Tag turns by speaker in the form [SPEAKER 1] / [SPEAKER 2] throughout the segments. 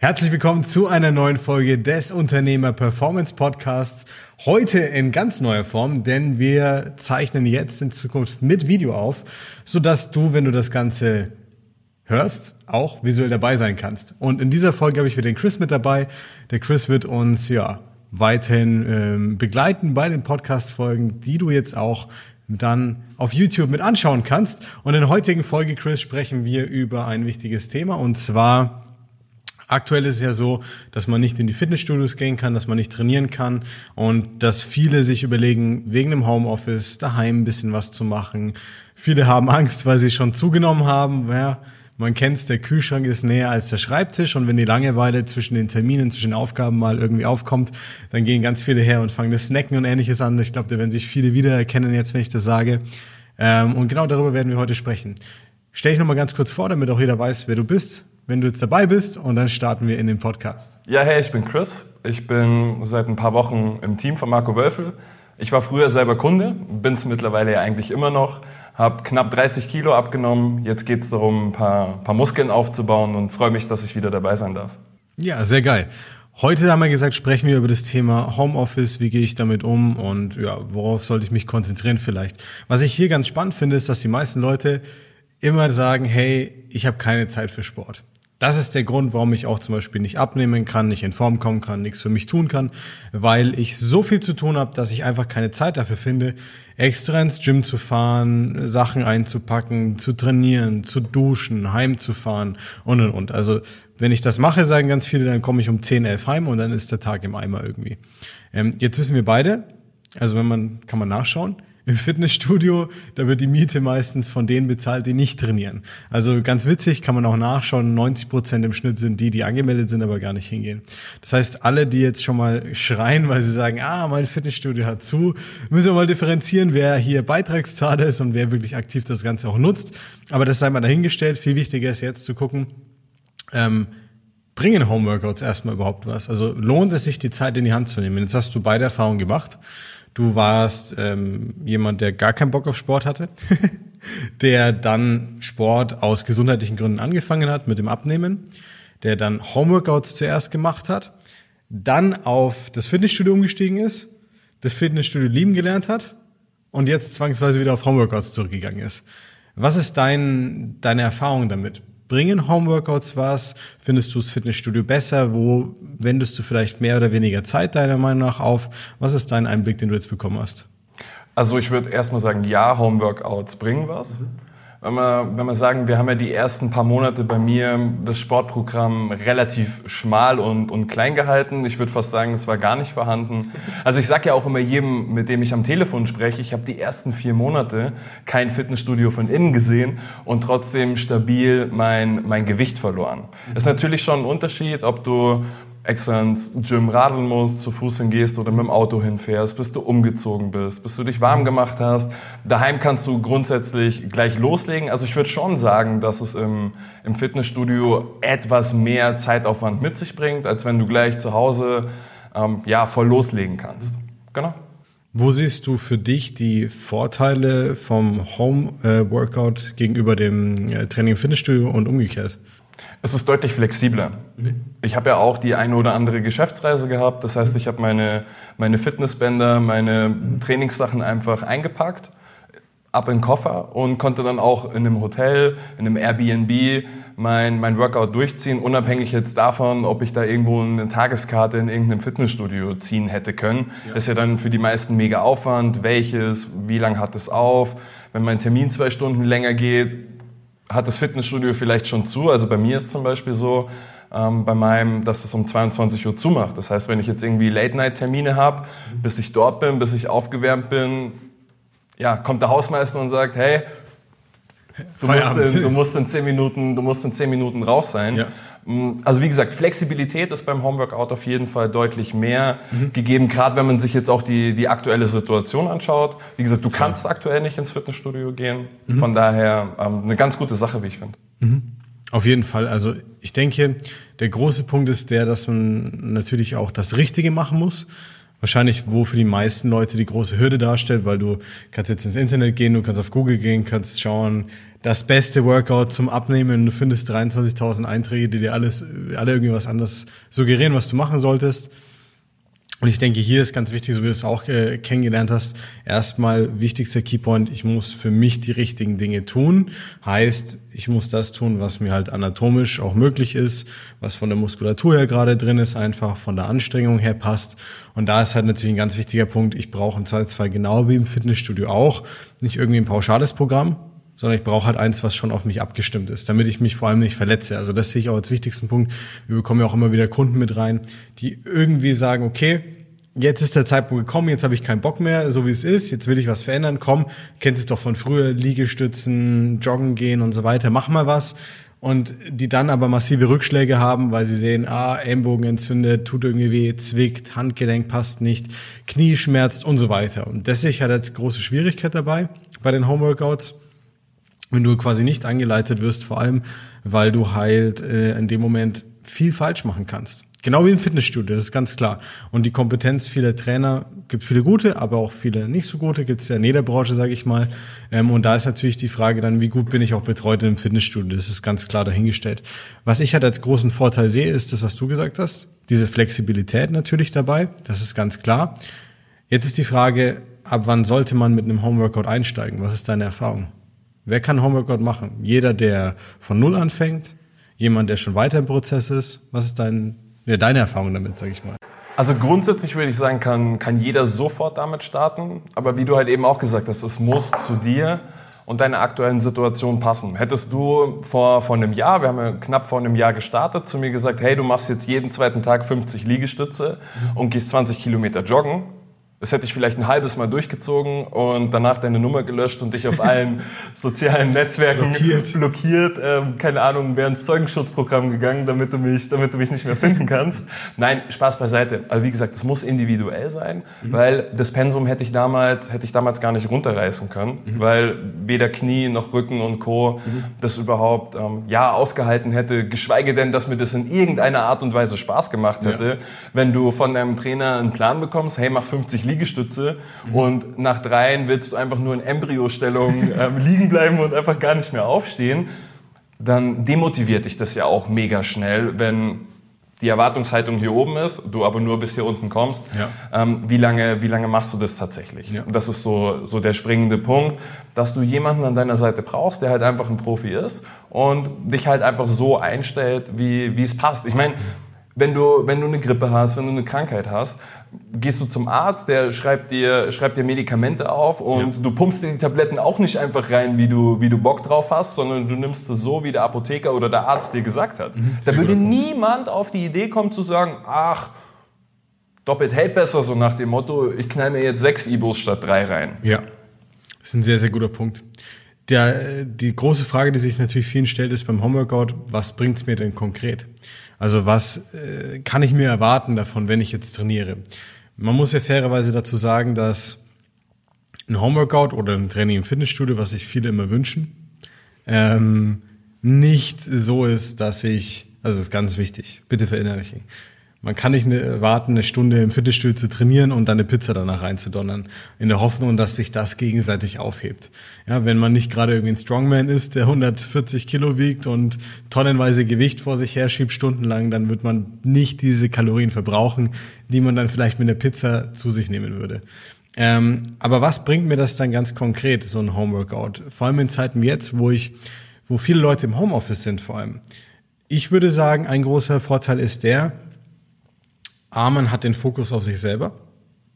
[SPEAKER 1] Herzlich willkommen zu einer neuen Folge des Unternehmer Performance Podcasts. Heute in ganz neuer Form, denn wir zeichnen jetzt in Zukunft mit Video auf, sodass du, wenn du das Ganze hörst, auch visuell dabei sein kannst. Und in dieser Folge habe ich wieder den Chris mit dabei. Der Chris wird uns ja weiterhin ähm, begleiten bei den Podcast-Folgen, die du jetzt auch dann auf YouTube mit anschauen kannst. Und in der heutigen Folge, Chris, sprechen wir über ein wichtiges Thema und zwar Aktuell ist es ja so, dass man nicht in die Fitnessstudios gehen kann, dass man nicht trainieren kann und dass viele sich überlegen, wegen dem Homeoffice daheim ein bisschen was zu machen. Viele haben Angst, weil sie schon zugenommen haben. Ja, man kennt's, der Kühlschrank ist näher als der Schreibtisch und wenn die Langeweile zwischen den Terminen, zwischen den Aufgaben mal irgendwie aufkommt, dann gehen ganz viele her und fangen das Snacken und ähnliches an. Ich glaube, da werden sich viele wiedererkennen jetzt, wenn ich das sage. Ähm, und genau darüber werden wir heute sprechen. Stell dich nochmal ganz kurz vor, damit auch jeder weiß, wer du bist, wenn du jetzt dabei bist und dann starten wir in den Podcast.
[SPEAKER 2] Ja, hey, ich bin Chris. Ich bin seit ein paar Wochen im Team von Marco Wölfel. Ich war früher selber Kunde, bin es mittlerweile ja eigentlich immer noch, habe knapp 30 Kilo abgenommen. Jetzt geht es darum, ein paar, paar Muskeln aufzubauen und freue mich, dass ich wieder dabei sein darf.
[SPEAKER 1] Ja, sehr geil. Heute haben wir gesagt, sprechen wir über das Thema Homeoffice, wie gehe ich damit um und ja, worauf sollte ich mich konzentrieren vielleicht. Was ich hier ganz spannend finde, ist, dass die meisten Leute immer sagen, hey, ich habe keine Zeit für Sport. Das ist der Grund, warum ich auch zum Beispiel nicht abnehmen kann, nicht in Form kommen kann, nichts für mich tun kann, weil ich so viel zu tun habe, dass ich einfach keine Zeit dafür finde, extra ins Gym zu fahren, Sachen einzupacken, zu trainieren, zu duschen, heimzufahren und und und. Also wenn ich das mache, sagen ganz viele, dann komme ich um 10, 11 heim und dann ist der Tag im Eimer irgendwie. Ähm, jetzt wissen wir beide, also wenn man, kann man nachschauen, im Fitnessstudio, da wird die Miete meistens von denen bezahlt, die nicht trainieren. Also ganz witzig, kann man auch nachschauen, 90 Prozent im Schnitt sind die, die angemeldet sind, aber gar nicht hingehen. Das heißt, alle, die jetzt schon mal schreien, weil sie sagen, ah, mein Fitnessstudio hat zu, müssen wir mal differenzieren, wer hier Beitragszahler ist und wer wirklich aktiv das Ganze auch nutzt. Aber das sei mal dahingestellt. Viel wichtiger ist jetzt zu gucken, ähm, bringen Homeworkouts erstmal überhaupt was? Also lohnt es sich, die Zeit in die Hand zu nehmen? Jetzt hast du beide Erfahrungen gemacht. Du warst ähm, jemand, der gar keinen Bock auf Sport hatte, der dann Sport aus gesundheitlichen Gründen angefangen hat mit dem Abnehmen, der dann Homeworkouts zuerst gemacht hat, dann auf das Fitnessstudio umgestiegen ist, das Fitnessstudio lieben gelernt hat und jetzt zwangsweise wieder auf Homeworkouts zurückgegangen ist. Was ist dein, deine Erfahrung damit? Bringen Homeworkouts was? Findest du das Fitnessstudio besser? Wo wendest du vielleicht mehr oder weniger Zeit deiner Meinung nach auf? Was ist dein Einblick, den du jetzt bekommen hast?
[SPEAKER 2] Also ich würde erstmal sagen, ja, Homeworkouts bringen was. Mhm. Wenn wir, wenn wir sagen, wir haben ja die ersten paar Monate bei mir das Sportprogramm relativ schmal und, und klein gehalten. Ich würde fast sagen, es war gar nicht vorhanden. Also ich sage ja auch immer jedem, mit dem ich am Telefon spreche, ich habe die ersten vier Monate kein Fitnessstudio von innen gesehen und trotzdem stabil mein, mein Gewicht verloren. Das ist natürlich schon ein Unterschied, ob du extra ins Gym radeln musst, zu Fuß hingehst oder mit dem Auto hinfährst, bis du umgezogen bist, bis du dich warm gemacht hast. Daheim kannst du grundsätzlich gleich loslegen. Also ich würde schon sagen, dass es im, im Fitnessstudio etwas mehr Zeitaufwand mit sich bringt, als wenn du gleich zu Hause ähm, ja, voll loslegen kannst. Genau.
[SPEAKER 1] Wo siehst du für dich die Vorteile vom Home-Workout gegenüber dem äh, Training im Fitnessstudio und umgekehrt?
[SPEAKER 2] Es ist deutlich flexibler. Ich habe ja auch die eine oder andere Geschäftsreise gehabt. Das heißt, ich habe meine, meine Fitnessbänder, meine Trainingssachen einfach eingepackt, ab in den Koffer und konnte dann auch in einem Hotel, in einem Airbnb mein, mein Workout durchziehen, unabhängig jetzt davon, ob ich da irgendwo eine Tageskarte in irgendeinem Fitnessstudio ziehen hätte können. Ja. Das ist ja dann für die meisten mega Aufwand. Welches? Wie lange hat es auf? Wenn mein Termin zwei Stunden länger geht, hat das Fitnessstudio vielleicht schon zu. Also bei mir ist zum Beispiel so, ähm, bei meinem, dass es um 22 Uhr zumacht. Das heißt, wenn ich jetzt irgendwie Late-Night-Termine habe, bis ich dort bin, bis ich aufgewärmt bin, ja, kommt der Hausmeister und sagt, hey, du, musst in, du musst in, zehn Minuten, du musst in zehn Minuten raus sein. Ja. Mm, also wie gesagt, Flexibilität ist beim Homeworkout auf jeden Fall deutlich mehr mhm. gegeben, gerade wenn man sich jetzt auch die, die aktuelle Situation anschaut. Wie gesagt, du kannst ja. aktuell nicht ins Fitnessstudio gehen. Mhm. Von daher ähm, eine ganz gute Sache, wie ich finde.
[SPEAKER 1] Mhm. Auf jeden Fall. Also ich denke, der große Punkt ist der, dass man natürlich auch das Richtige machen muss wahrscheinlich, wo für die meisten Leute die große Hürde darstellt, weil du kannst jetzt ins Internet gehen, du kannst auf Google gehen, kannst schauen, das beste Workout zum Abnehmen. Du findest 23.000 Einträge, die dir alles, alle irgendwie was anderes suggerieren, was du machen solltest. Und ich denke, hier ist ganz wichtig, so wie du es auch äh, kennengelernt hast, erstmal wichtigster Keypoint, ich muss für mich die richtigen Dinge tun. Heißt, ich muss das tun, was mir halt anatomisch auch möglich ist, was von der Muskulatur her gerade drin ist, einfach von der Anstrengung her passt. Und da ist halt natürlich ein ganz wichtiger Punkt, ich brauche im Zweifelsfall genau wie im Fitnessstudio auch nicht irgendwie ein pauschales Programm, sondern ich brauche halt eins, was schon auf mich abgestimmt ist, damit ich mich vor allem nicht verletze. Also das sehe ich auch als wichtigsten Punkt. Wir bekommen ja auch immer wieder Kunden mit rein, die irgendwie sagen, okay, jetzt ist der Zeitpunkt gekommen, jetzt habe ich keinen Bock mehr, so wie es ist, jetzt will ich was verändern, komm, kennst es doch von früher, Liegestützen, Joggen gehen und so weiter, mach mal was. Und die dann aber massive Rückschläge haben, weil sie sehen, ah, Ellenbogen entzündet, tut irgendwie weh, zwickt, Handgelenk passt nicht, Knie schmerzt und so weiter. Und das sehe ich halt als große Schwierigkeit dabei bei den Homeworkouts wenn du quasi nicht angeleitet wirst, vor allem, weil du halt äh, in dem Moment viel falsch machen kannst. Genau wie im Fitnessstudio, das ist ganz klar. Und die Kompetenz vieler Trainer gibt viele gute, aber auch viele nicht so gute, gibt es ja in jeder Branche, sage ich mal. Ähm, und da ist natürlich die Frage dann, wie gut bin ich auch betreut im Fitnessstudio? Das ist ganz klar dahingestellt. Was ich halt als großen Vorteil sehe, ist das, was du gesagt hast. Diese Flexibilität natürlich dabei, das ist ganz klar. Jetzt ist die Frage, ab wann sollte man mit einem Homeworkout einsteigen? Was ist deine Erfahrung? Wer kann Homeworkout machen? Jeder, der von Null anfängt? Jemand, der schon weiter im Prozess ist? Was ist dein, ja, deine Erfahrung damit, sag ich mal?
[SPEAKER 2] Also grundsätzlich würde ich sagen, kann, kann jeder sofort damit starten. Aber wie du halt eben auch gesagt hast, es muss zu dir und deiner aktuellen Situation passen. Hättest du vor, vor einem Jahr, wir haben ja knapp vor einem Jahr gestartet, zu mir gesagt, hey, du machst jetzt jeden zweiten Tag 50 Liegestütze und gehst 20 Kilometer joggen, das hätte ich vielleicht ein halbes Mal durchgezogen und danach deine Nummer gelöscht und dich auf allen sozialen Netzwerken blockiert. blockiert ähm, keine Ahnung, wäre ins Zeugenschutzprogramm gegangen, damit du mich, damit du mich nicht mehr finden kannst. Nein, Spaß beiseite. Aber wie gesagt, es muss individuell sein, mhm. weil das Pensum hätte ich damals, hätte ich damals gar nicht runterreißen können, mhm. weil weder Knie noch Rücken und Co. Mhm. das überhaupt ähm, ja ausgehalten hätte, geschweige denn, dass mir das in irgendeiner Art und Weise Spaß gemacht hätte, ja. wenn du von deinem Trainer einen Plan bekommst, hey, mach 50 Liegestütze mhm. und nach dreien willst du einfach nur in Embryostellung ähm, liegen bleiben und einfach gar nicht mehr aufstehen, dann demotiviert dich das ja auch mega schnell, wenn die Erwartungshaltung hier oben ist, du aber nur bis hier unten kommst. Ja. Ähm, wie, lange, wie lange machst du das tatsächlich? Ja. Das ist so, so der springende Punkt, dass du jemanden an deiner Seite brauchst, der halt einfach ein Profi ist und dich halt einfach so einstellt, wie, wie es passt. Ich meine, wenn du, wenn du eine Grippe hast, wenn du eine Krankheit hast, gehst du zum Arzt, der schreibt dir, schreibt dir Medikamente auf und ja. du pumpst dir die Tabletten auch nicht einfach rein, wie du, wie du Bock drauf hast, sondern du nimmst es so, wie der Apotheker oder der Arzt dir gesagt hat. Mhm, da würde niemand auf die Idee kommen zu sagen, ach, doppelt hält besser, so nach dem Motto, ich knall mir jetzt sechs Ibos statt drei rein.
[SPEAKER 1] Ja, das ist ein sehr, sehr guter Punkt. Der, die große Frage, die sich natürlich vielen stellt, ist beim Homeworkout, was bringt's mir denn konkret? Also was äh, kann ich mir erwarten davon, wenn ich jetzt trainiere? Man muss ja fairerweise dazu sagen, dass ein Homeworkout oder ein Training im Fitnessstudio, was sich viele immer wünschen, ähm, nicht so ist, dass ich, also das ist ganz wichtig, bitte verinnerlichen, man kann nicht warten, eine Stunde im Fitnessstudio zu trainieren und dann eine Pizza danach reinzudonnern, in der Hoffnung, dass sich das gegenseitig aufhebt. Ja, wenn man nicht gerade irgendwie ein Strongman ist, der 140 Kilo wiegt und tonnenweise Gewicht vor sich her schiebt stundenlang, dann wird man nicht diese Kalorien verbrauchen, die man dann vielleicht mit einer Pizza zu sich nehmen würde. Ähm, aber was bringt mir das dann ganz konkret, so ein Homeworkout? Vor allem in Zeiten wie jetzt, wo ich, wo viele Leute im Homeoffice sind vor allem. Ich würde sagen, ein großer Vorteil ist der, A, man hat den Fokus auf sich selber,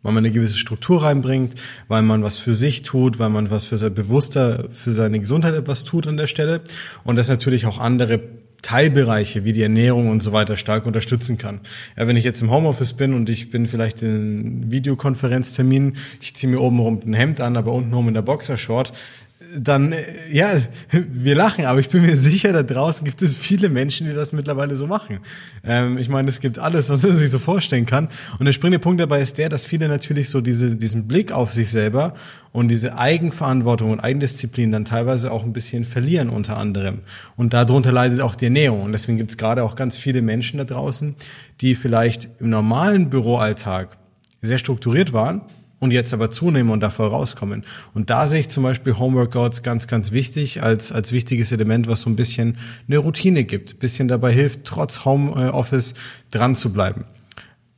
[SPEAKER 1] weil man eine gewisse Struktur reinbringt, weil man was für sich tut, weil man was für sein bewusster, für seine Gesundheit etwas tut an der Stelle und das natürlich auch andere Teilbereiche wie die Ernährung und so weiter stark unterstützen kann. Ja, wenn ich jetzt im Homeoffice bin und ich bin vielleicht in Videokonferenztermin, ich ziehe mir oben rum ein Hemd an, aber unten rum in der Boxershort, dann, äh, ja, wir lachen, aber ich bin mir sicher, da draußen gibt es viele Menschen, die das mittlerweile so machen. Ähm, ich meine, es gibt alles, was man sich so vorstellen kann. Und der springende Punkt dabei ist der, dass viele natürlich so diese, diesen Blick auf sich selber und diese Eigenverantwortung und Eigendisziplin dann teilweise auch ein bisschen verlieren unter anderem. Und darunter leidet auch die Ernährung. Und deswegen gibt es gerade auch ganz viele Menschen da draußen, die vielleicht im normalen Büroalltag sehr strukturiert waren, und jetzt aber zunehmen und davor rauskommen. Und da sehe ich zum Beispiel Homeworkouts ganz, ganz wichtig als, als wichtiges Element, was so ein bisschen eine Routine gibt, bisschen dabei hilft, trotz Homeoffice dran zu bleiben.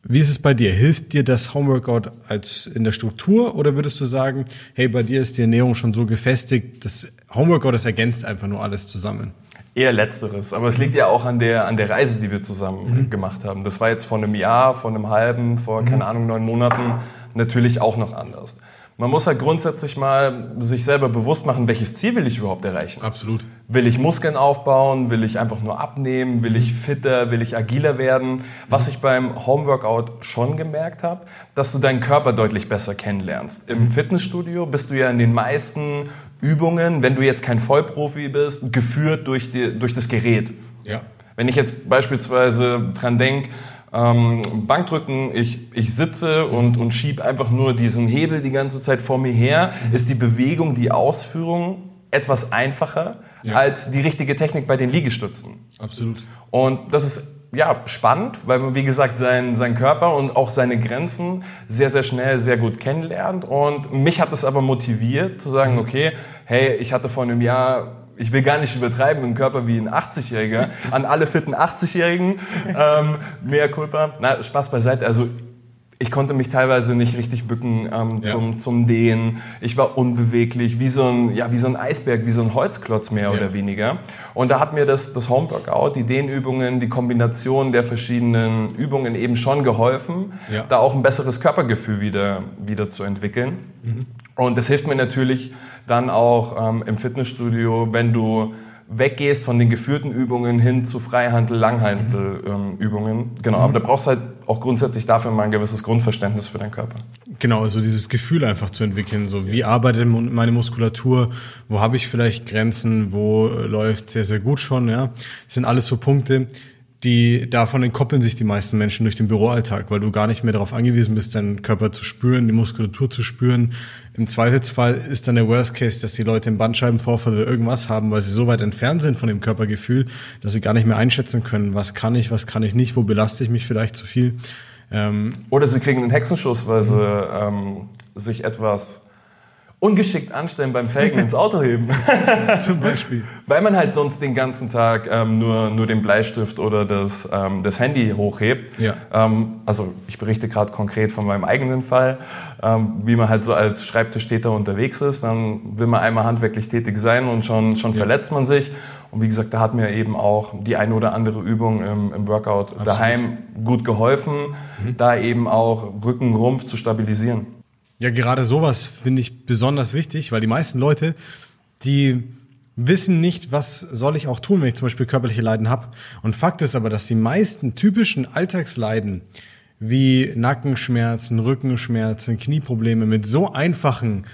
[SPEAKER 1] Wie ist es bei dir? Hilft dir das Homeworkout als in der Struktur oder würdest du sagen, hey, bei dir ist die Ernährung schon so gefestigt, das Homeworkout, das ergänzt einfach nur alles zusammen?
[SPEAKER 2] Eher letzteres, aber es liegt ja auch an der, an der Reise, die wir zusammen mhm. gemacht haben. Das war jetzt vor einem Jahr, vor einem halben, vor, mhm. keine Ahnung, neun Monaten natürlich auch noch anders. Man muss halt grundsätzlich mal sich selber bewusst machen, welches Ziel will ich überhaupt erreichen.
[SPEAKER 1] Absolut.
[SPEAKER 2] Will ich Muskeln aufbauen? Will ich einfach nur abnehmen? Will ich fitter? Will ich agiler werden? Was ich beim Homeworkout schon gemerkt habe, dass du deinen Körper deutlich besser kennenlernst. Im Fitnessstudio bist du ja in den meisten Übungen, wenn du jetzt kein Vollprofi bist, geführt durch, die, durch das Gerät.
[SPEAKER 1] Ja.
[SPEAKER 2] Wenn ich jetzt beispielsweise dran denke, ähm, Bankdrücken, ich, ich sitze und, und schiebe einfach nur diesen Hebel die ganze Zeit vor mir her, mhm. ist die Bewegung, die Ausführung etwas einfacher ja. als die richtige Technik bei den Liegestützen.
[SPEAKER 1] Absolut.
[SPEAKER 2] Und das ist ja, spannend, weil man, wie gesagt, seinen, seinen Körper und auch seine Grenzen sehr, sehr schnell, sehr gut kennenlernt. Und mich hat das aber motiviert, zu sagen, mhm. okay, hey, ich hatte vor einem Jahr ich will gar nicht übertreiben, einen Körper wie ein 80-Jähriger. An alle fitten 80-Jährigen, ähm, mehr Culpa. Na, Spaß beiseite. Also ich konnte mich teilweise nicht richtig bücken ähm, ja. zum, zum Dehnen. Ich war unbeweglich, wie so ein, ja, wie so ein Eisberg, wie so ein Holzklotz mehr ja. oder weniger. Und da hat mir das, das Homeworkout, die Dehnübungen, die Kombination der verschiedenen Übungen eben schon geholfen, ja. da auch ein besseres Körpergefühl wieder, wieder zu entwickeln. Mhm. Und das hilft mir natürlich dann auch ähm, im Fitnessstudio, wenn du weggehst von den geführten Übungen hin zu Freihandel, Langhandelübungen. Ähm, genau, aber da brauchst du halt auch grundsätzlich dafür mal ein gewisses Grundverständnis für deinen Körper.
[SPEAKER 1] Genau, also dieses Gefühl einfach zu entwickeln, so wie arbeitet meine Muskulatur, wo habe ich vielleicht Grenzen, wo läuft sehr, sehr gut schon, ja. Das sind alles so Punkte, die davon entkoppeln sich die meisten Menschen durch den Büroalltag, weil du gar nicht mehr darauf angewiesen bist, deinen Körper zu spüren, die Muskulatur zu spüren. Im Zweifelsfall ist dann der Worst Case, dass die Leute einen Bandscheibenvorfall oder irgendwas haben, weil sie so weit entfernt sind von dem Körpergefühl, dass sie gar nicht mehr einschätzen können, was kann ich, was kann ich nicht, wo belaste ich mich vielleicht zu viel.
[SPEAKER 2] Ähm oder sie kriegen einen Hexenschuss, weil sie ähm, sich etwas ungeschickt anstellen beim Felgen ins Auto heben.
[SPEAKER 1] Zum Beispiel.
[SPEAKER 2] Weil man halt sonst den ganzen Tag ähm, nur, nur den Bleistift oder das, ähm, das Handy hochhebt.
[SPEAKER 1] Ja.
[SPEAKER 2] Ähm, also ich berichte gerade konkret von meinem eigenen Fall, ähm, wie man halt so als Schreibtischtäter unterwegs ist. Dann will man einmal handwerklich tätig sein und schon, schon ja. verletzt man sich. Und wie gesagt, da hat mir eben auch die eine oder andere Übung im, im Workout Absolut. daheim gut geholfen, mhm. da eben auch Rücken, Rumpf zu stabilisieren.
[SPEAKER 1] Ja, gerade sowas finde ich besonders wichtig, weil die meisten Leute, die wissen nicht, was soll ich auch tun, wenn ich zum Beispiel körperliche Leiden habe. Und Fakt ist aber, dass die meisten typischen Alltagsleiden wie Nackenschmerzen, Rückenschmerzen, Knieprobleme mit so einfachen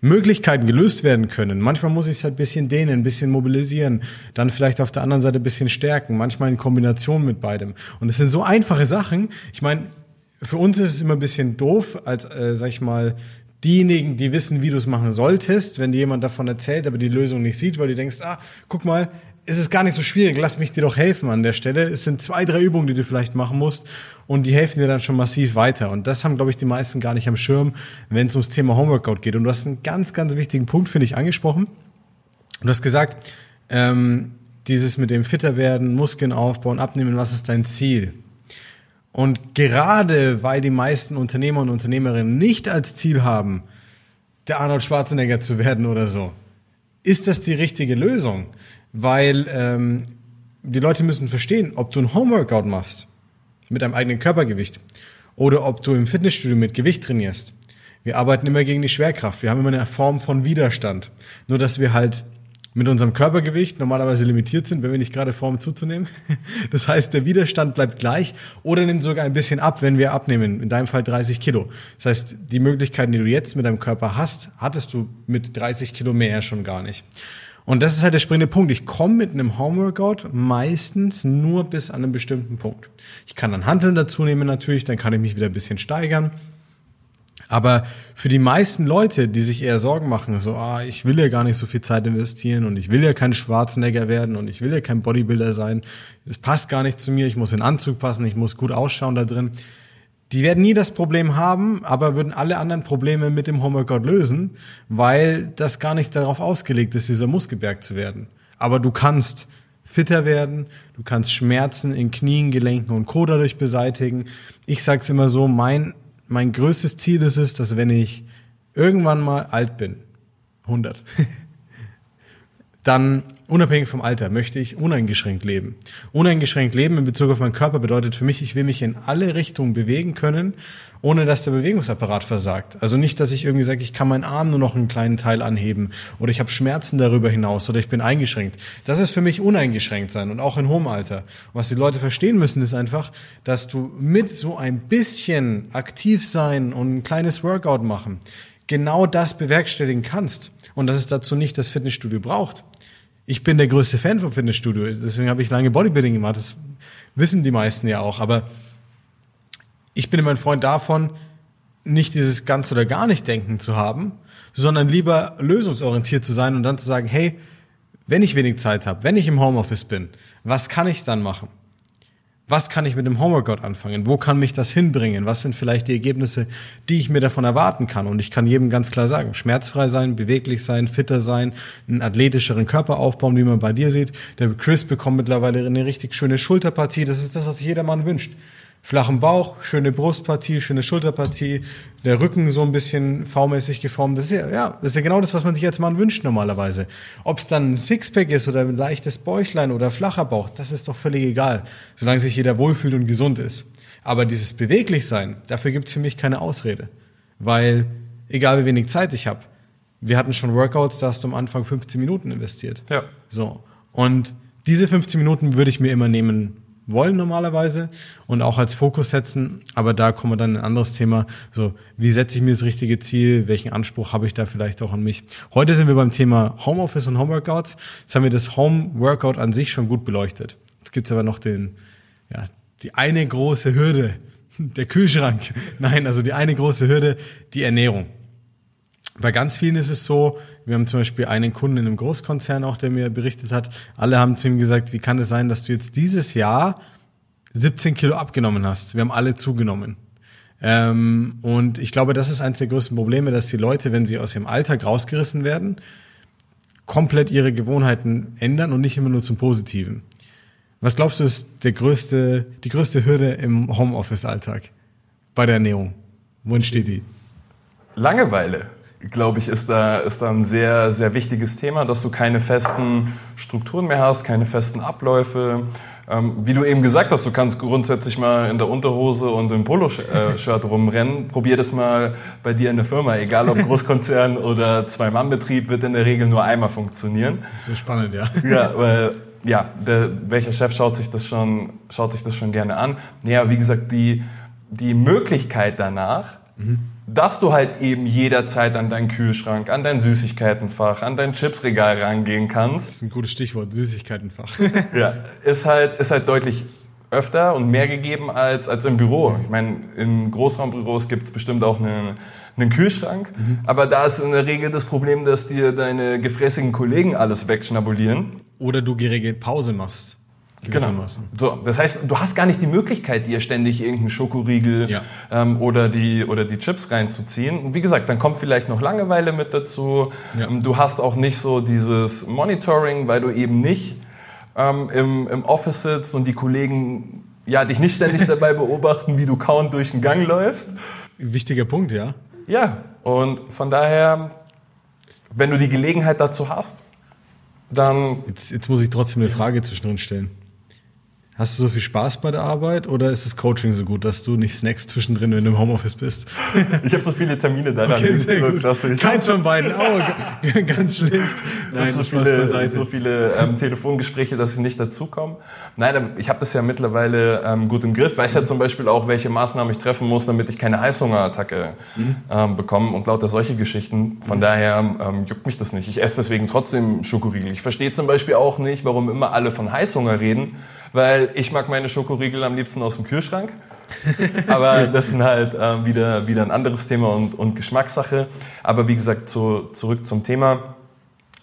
[SPEAKER 1] Möglichkeiten gelöst werden können. Manchmal muss ich es halt ein bisschen dehnen, ein bisschen mobilisieren, dann vielleicht auf der anderen Seite ein bisschen stärken, manchmal in Kombination mit beidem. Und es sind so einfache Sachen. Ich meine, für uns ist es immer ein bisschen doof, als, äh, sag ich mal, diejenigen, die wissen, wie du es machen solltest, wenn dir jemand davon erzählt, aber die Lösung nicht sieht, weil du denkst, ah, guck mal, ist es gar nicht so schwierig, lass mich dir doch helfen an der Stelle. Es sind zwei, drei Übungen, die du vielleicht machen musst und die helfen dir dann schon massiv weiter. Und das haben, glaube ich, die meisten gar nicht am Schirm, wenn es ums Thema Homeworkout geht. Und du hast einen ganz, ganz wichtigen Punkt, finde ich, angesprochen. Du hast gesagt, ähm, dieses mit dem Fitter werden, Muskeln aufbauen, abnehmen, was ist dein Ziel? Und gerade weil die meisten Unternehmer und Unternehmerinnen nicht als Ziel haben, der Arnold Schwarzenegger zu werden oder so, ist das die richtige Lösung. Weil ähm, die Leute müssen verstehen, ob du ein Homeworkout machst mit deinem eigenen Körpergewicht oder ob du im Fitnessstudio mit Gewicht trainierst. Wir arbeiten immer gegen die Schwerkraft. Wir haben immer eine Form von Widerstand. Nur dass wir halt mit unserem Körpergewicht normalerweise limitiert sind, wenn wir nicht gerade vorhaben zuzunehmen. Das heißt, der Widerstand bleibt gleich oder nimmt sogar ein bisschen ab, wenn wir abnehmen. In deinem Fall 30 Kilo. Das heißt, die Möglichkeiten, die du jetzt mit deinem Körper hast, hattest du mit 30 Kilo mehr schon gar nicht. Und das ist halt der springende Punkt. Ich komme mit einem Homeworkout meistens nur bis an einem bestimmten Punkt. Ich kann dann Handeln dazu nehmen natürlich, dann kann ich mich wieder ein bisschen steigern. Aber für die meisten Leute, die sich eher Sorgen machen, so, ah, ich will ja gar nicht so viel Zeit investieren und ich will ja kein Schwarzenegger werden und ich will ja kein Bodybuilder sein, es passt gar nicht zu mir, ich muss in Anzug passen, ich muss gut ausschauen da drin. die werden nie das Problem haben, aber würden alle anderen Probleme mit dem Homeworkout lösen, weil das gar nicht darauf ausgelegt ist, dieser Muskelberg zu werden. Aber du kannst fitter werden, du kannst Schmerzen in Knien, Gelenken und Co. dadurch beseitigen. Ich sag's immer so, mein, mein größtes Ziel ist es, dass wenn ich irgendwann mal alt bin, 100, dann unabhängig vom Alter möchte ich uneingeschränkt leben. Uneingeschränkt leben in Bezug auf meinen Körper bedeutet für mich, ich will mich in alle Richtungen bewegen können, ohne dass der Bewegungsapparat versagt. Also nicht, dass ich irgendwie sage, ich kann meinen Arm nur noch einen kleinen Teil anheben oder ich habe Schmerzen darüber hinaus oder ich bin eingeschränkt. Das ist für mich uneingeschränkt sein und auch in hohem Alter. Was die Leute verstehen müssen, ist einfach, dass du mit so ein bisschen aktiv sein und ein kleines Workout machen, genau das bewerkstelligen kannst. Und dass es dazu nicht das Fitnessstudio braucht ich bin der größte Fan vom Fitnessstudio, deswegen habe ich lange Bodybuilding gemacht. Das wissen die meisten ja auch. Aber ich bin immer ein Freund davon, nicht dieses ganz oder gar nicht Denken zu haben, sondern lieber lösungsorientiert zu sein und dann zu sagen, hey, wenn ich wenig Zeit habe, wenn ich im Homeoffice bin, was kann ich dann machen? Was kann ich mit dem Homeworkout anfangen? Wo kann mich das hinbringen? Was sind vielleicht die Ergebnisse, die ich mir davon erwarten kann? Und ich kann jedem ganz klar sagen, schmerzfrei sein, beweglich sein, fitter sein, einen athletischeren Körper aufbauen, wie man bei dir sieht. Der Chris bekommt mittlerweile eine richtig schöne Schulterpartie. Das ist das, was sich jedermann wünscht flachen Bauch, schöne Brustpartie, schöne Schulterpartie, der Rücken so ein bisschen V-mäßig geformt. Das ist ja, ja, das ist ja genau das, was man sich als Mann wünscht normalerweise. Ob es dann ein Sixpack ist oder ein leichtes Bäuchlein oder flacher Bauch, das ist doch völlig egal, solange sich jeder wohlfühlt und gesund ist. Aber dieses Beweglichsein, dafür gibt es für mich keine Ausrede. Weil, egal wie wenig Zeit ich habe, wir hatten schon Workouts, da hast du am Anfang 15 Minuten investiert.
[SPEAKER 2] Ja.
[SPEAKER 1] So. Und diese 15 Minuten würde ich mir immer nehmen wollen normalerweise und auch als Fokus setzen. Aber da kommen wir dann in ein anderes Thema. So, wie setze ich mir das richtige Ziel? Welchen Anspruch habe ich da vielleicht auch an mich? Heute sind wir beim Thema Homeoffice und Homeworkouts. Jetzt haben wir das Homeworkout an sich schon gut beleuchtet. Jetzt gibt's aber noch den, ja, die eine große Hürde, der Kühlschrank. Nein, also die eine große Hürde, die Ernährung. Bei ganz vielen ist es so, wir haben zum Beispiel einen Kunden in einem Großkonzern auch, der mir berichtet hat, alle haben zu ihm gesagt, wie kann es sein, dass du jetzt dieses Jahr 17 Kilo abgenommen hast? Wir haben alle zugenommen. Ähm, und ich glaube, das ist eines der größten Probleme, dass die Leute, wenn sie aus ihrem Alltag rausgerissen werden, komplett ihre Gewohnheiten ändern und nicht immer nur zum Positiven. Was glaubst du ist der größte, die größte Hürde im Homeoffice-Alltag bei der Ernährung? Wo entsteht die?
[SPEAKER 2] Langeweile glaube ich, ist da, ist da ein sehr, sehr wichtiges Thema, dass du keine festen Strukturen mehr hast, keine festen Abläufe. Ähm, wie du eben gesagt hast, du kannst grundsätzlich mal in der Unterhose und im Poloshirt rumrennen. Probier das mal bei dir in der Firma. Egal ob Großkonzern oder Zwei-Mann-Betrieb, wird in der Regel nur einmal funktionieren.
[SPEAKER 1] Das wird spannend, ja.
[SPEAKER 2] Ja, weil ja, der, welcher Chef schaut sich das schon, schaut sich das schon gerne an. Ja, wie gesagt, die, die Möglichkeit danach, mhm dass du halt eben jederzeit an deinen Kühlschrank, an dein Süßigkeitenfach, an dein Chipsregal rangehen kannst.
[SPEAKER 1] Das ist ein gutes Stichwort, Süßigkeitenfach.
[SPEAKER 2] ja, ist halt, ist halt deutlich öfter und mehr gegeben als, als im Büro. Ich meine, in Großraumbüros gibt es bestimmt auch einen, einen Kühlschrank, mhm. aber da ist in der Regel das Problem, dass dir deine gefräßigen Kollegen alles wegschnabulieren.
[SPEAKER 1] Oder du geregelt Pause machst.
[SPEAKER 2] Genau. So, das heißt, du hast gar nicht die Möglichkeit, dir ständig irgendeinen Schokoriegel ja. ähm, oder, die, oder die Chips reinzuziehen. Und wie gesagt, dann kommt vielleicht noch Langeweile mit dazu. Ja. Ähm, du hast auch nicht so dieses Monitoring, weil du eben nicht ähm, im, im Office sitzt und die Kollegen ja, dich nicht ständig dabei beobachten, wie du kaum durch den Gang läufst.
[SPEAKER 1] Wichtiger Punkt, ja.
[SPEAKER 2] Ja, und von daher, wenn du die Gelegenheit dazu hast, dann.
[SPEAKER 1] Jetzt, jetzt muss ich trotzdem eine Frage zwischendrin stellen. Hast du so viel Spaß bei der Arbeit oder ist das Coaching so gut, dass du nicht snackst zwischendrin, wenn du im Homeoffice bist?
[SPEAKER 2] Ich habe so viele Termine da. Okay, sehr
[SPEAKER 1] gut. Keins von beiden. Oh, ganz schlecht.
[SPEAKER 2] Nein, so viele, so viele ähm, Telefongespräche, dass ich nicht dazukomme. Nein, ich habe das ja mittlerweile ähm, gut im Griff. Weiß ja zum Beispiel auch, welche Maßnahmen ich treffen muss, damit ich keine Heißhungerattacke mhm. ähm, bekomme und lauter solche Geschichten. Von mhm. daher ähm, juckt mich das nicht. Ich esse deswegen trotzdem Schokoriegel. Ich verstehe zum Beispiel auch nicht, warum immer alle von Heißhunger reden weil ich mag meine Schokoriegel am liebsten aus dem Kühlschrank. Aber das ist halt äh, wieder, wieder ein anderes Thema und, und Geschmackssache. Aber wie gesagt, zu, zurück zum Thema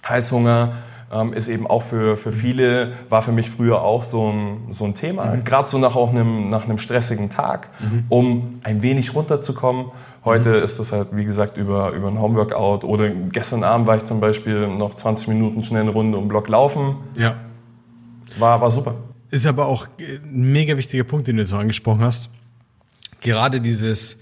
[SPEAKER 2] Heißhunger. ähm, ist eben auch für, für viele, war für mich früher auch so ein, so ein Thema. Mhm. Gerade so nach auch einem, nach einem stressigen Tag, mhm. um ein wenig runterzukommen. Heute mhm. ist das halt, wie gesagt, über, über ein Homeworkout oder gestern Abend war ich zum Beispiel noch 20 Minuten schnell eine Runde um Block laufen.
[SPEAKER 1] Ja.
[SPEAKER 2] War, war super.
[SPEAKER 1] Ist aber auch ein mega wichtiger Punkt, den du so angesprochen hast. Gerade dieses,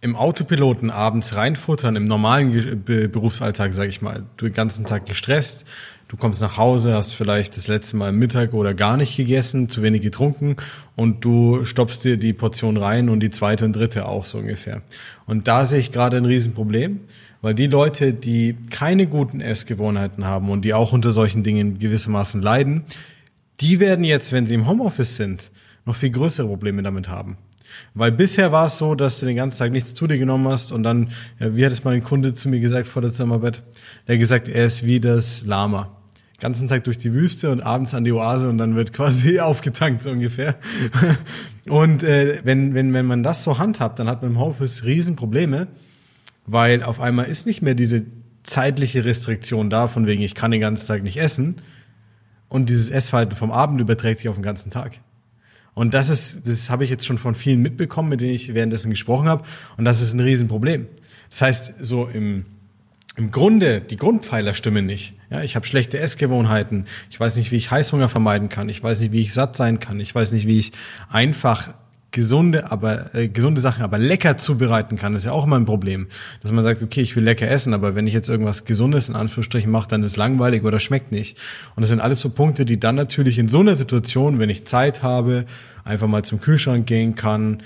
[SPEAKER 1] im Autopiloten abends reinfuttern, im normalen Berufsalltag, sage ich mal, du den ganzen Tag gestresst, du kommst nach Hause, hast vielleicht das letzte Mal Mittag oder gar nicht gegessen, zu wenig getrunken und du stopfst dir die Portion rein und die zweite und dritte auch so ungefähr. Und da sehe ich gerade ein Riesenproblem, weil die Leute, die keine guten Essgewohnheiten haben und die auch unter solchen Dingen gewissermaßen leiden, die werden jetzt, wenn sie im Homeoffice sind, noch viel größere Probleme damit haben. Weil bisher war es so, dass du den ganzen Tag nichts zu dir genommen hast und dann, wie hat es mal ein Kunde zu mir gesagt vor der Zimmerbett? Der gesagt, er ist wie das Lama. Ganzen Tag durch die Wüste und abends an die Oase und dann wird quasi aufgetankt, so ungefähr. Und äh, wenn, wenn, wenn man das so handhabt, dann hat man im Homeoffice Riesenprobleme, weil auf einmal ist nicht mehr diese zeitliche Restriktion da, von wegen, ich kann den ganzen Tag nicht essen. Und dieses Essverhalten vom Abend überträgt sich auf den ganzen Tag. Und das ist, das habe ich jetzt schon von vielen mitbekommen, mit denen ich währenddessen gesprochen habe. Und das ist ein Riesenproblem. Das heißt, so im, im Grunde, die Grundpfeiler stimmen nicht. Ja, ich habe schlechte Essgewohnheiten. Ich weiß nicht, wie ich Heißhunger vermeiden kann. Ich weiß nicht, wie ich satt sein kann. Ich weiß nicht, wie ich einfach gesunde, aber äh, gesunde Sachen aber lecker zubereiten kann, ist ja auch immer ein Problem. Dass man sagt, okay, ich will lecker essen, aber wenn ich jetzt irgendwas Gesundes in Anführungsstrichen mache, dann ist langweilig oder schmeckt nicht. Und das sind alles so Punkte, die dann natürlich in so einer Situation, wenn ich Zeit habe, einfach mal zum Kühlschrank gehen kann,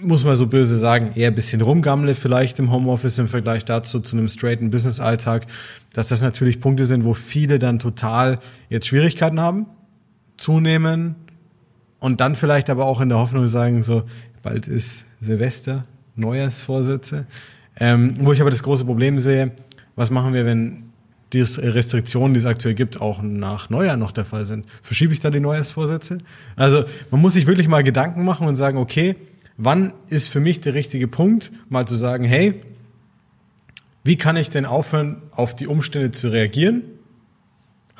[SPEAKER 1] muss man so böse sagen, eher bisschen rumgammle vielleicht im Homeoffice im Vergleich dazu zu einem straighten Business-Alltag, dass das natürlich Punkte sind, wo viele dann total jetzt Schwierigkeiten haben, zunehmen, und dann vielleicht aber auch in der Hoffnung sagen, so, bald ist Silvester, Neujahrsvorsätze. Ähm, wo ich aber das große Problem sehe, was machen wir, wenn die Restriktionen, die es aktuell gibt, auch nach Neujahr noch der Fall sind? Verschiebe ich da die Neujahrsvorsätze? Also man muss sich wirklich mal Gedanken machen und sagen, okay, wann ist für mich der richtige Punkt, mal zu sagen, hey, wie kann ich denn aufhören, auf die Umstände zu reagieren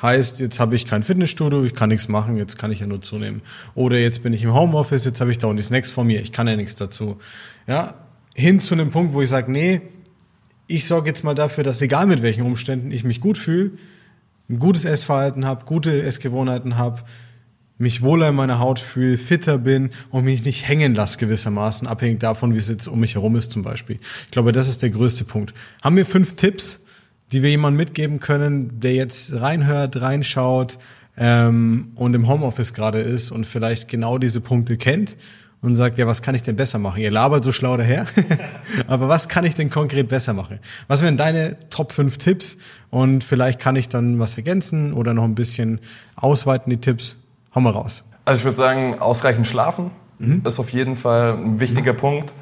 [SPEAKER 1] Heißt, jetzt habe ich kein Fitnessstudio, ich kann nichts machen, jetzt kann ich ja nur zunehmen. Oder jetzt bin ich im Homeoffice, jetzt habe ich da und die Snacks vor mir, ich kann ja nichts dazu. Ja, hin zu einem Punkt, wo ich sage, nee, ich sorge jetzt mal dafür, dass egal mit welchen Umständen ich mich gut fühle, ein gutes Essverhalten habe, gute Essgewohnheiten habe, mich wohler in meiner Haut fühle, fitter bin und mich nicht hängen lasse gewissermaßen, abhängig davon, wie es jetzt um mich herum ist zum Beispiel. Ich glaube, das ist der größte Punkt. Haben wir fünf Tipps, die wir jemandem mitgeben können, der jetzt reinhört, reinschaut ähm, und im Homeoffice gerade ist und vielleicht genau diese Punkte kennt und sagt, ja, was kann ich denn besser machen? Ihr labert so schlau daher, aber was kann ich denn konkret besser machen? Was wären deine Top 5 Tipps? Und vielleicht kann ich dann was ergänzen oder noch ein bisschen ausweiten, die Tipps. Hau mal raus.
[SPEAKER 2] Also ich würde sagen, ausreichend schlafen mhm. ist auf jeden Fall ein wichtiger mhm. Punkt.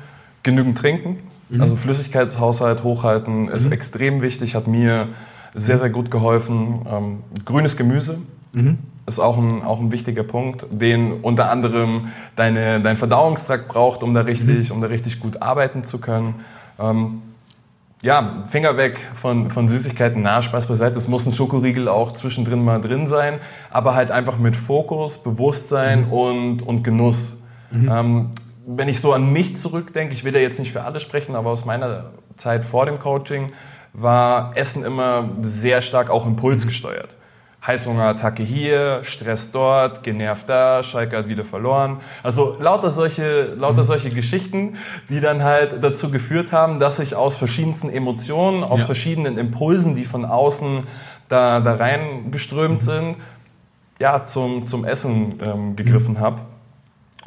[SPEAKER 2] Genügend trinken. Mhm. Also Flüssigkeitshaushalt hochhalten ist mhm. extrem wichtig, hat mir sehr, sehr gut geholfen. Ähm, grünes Gemüse mhm. ist auch ein, auch ein wichtiger Punkt, den unter anderem deine, dein Verdauungstrakt braucht, um da richtig, mhm. um da richtig gut arbeiten zu können. Ähm, ja, Finger weg von, von Süßigkeiten, na, Spaß beiseite. Es muss ein Schokoriegel auch zwischendrin mal drin sein, aber halt einfach mit Fokus, Bewusstsein mhm. und, und Genuss. Mhm. Ähm, wenn ich so an mich zurückdenke, ich will ja jetzt nicht für alle sprechen, aber aus meiner Zeit vor dem Coaching war Essen immer sehr stark auch impulsgesteuert. Heißhungerattacke hier, Stress dort, genervt da, Schalke hat wieder verloren. Also lauter solche, lauter mhm. solche Geschichten, die dann halt dazu geführt haben, dass ich aus verschiedensten Emotionen, aus ja. verschiedenen Impulsen, die von außen da, da reingeströmt mhm. sind, ja, zum, zum Essen ähm, gegriffen mhm. habe.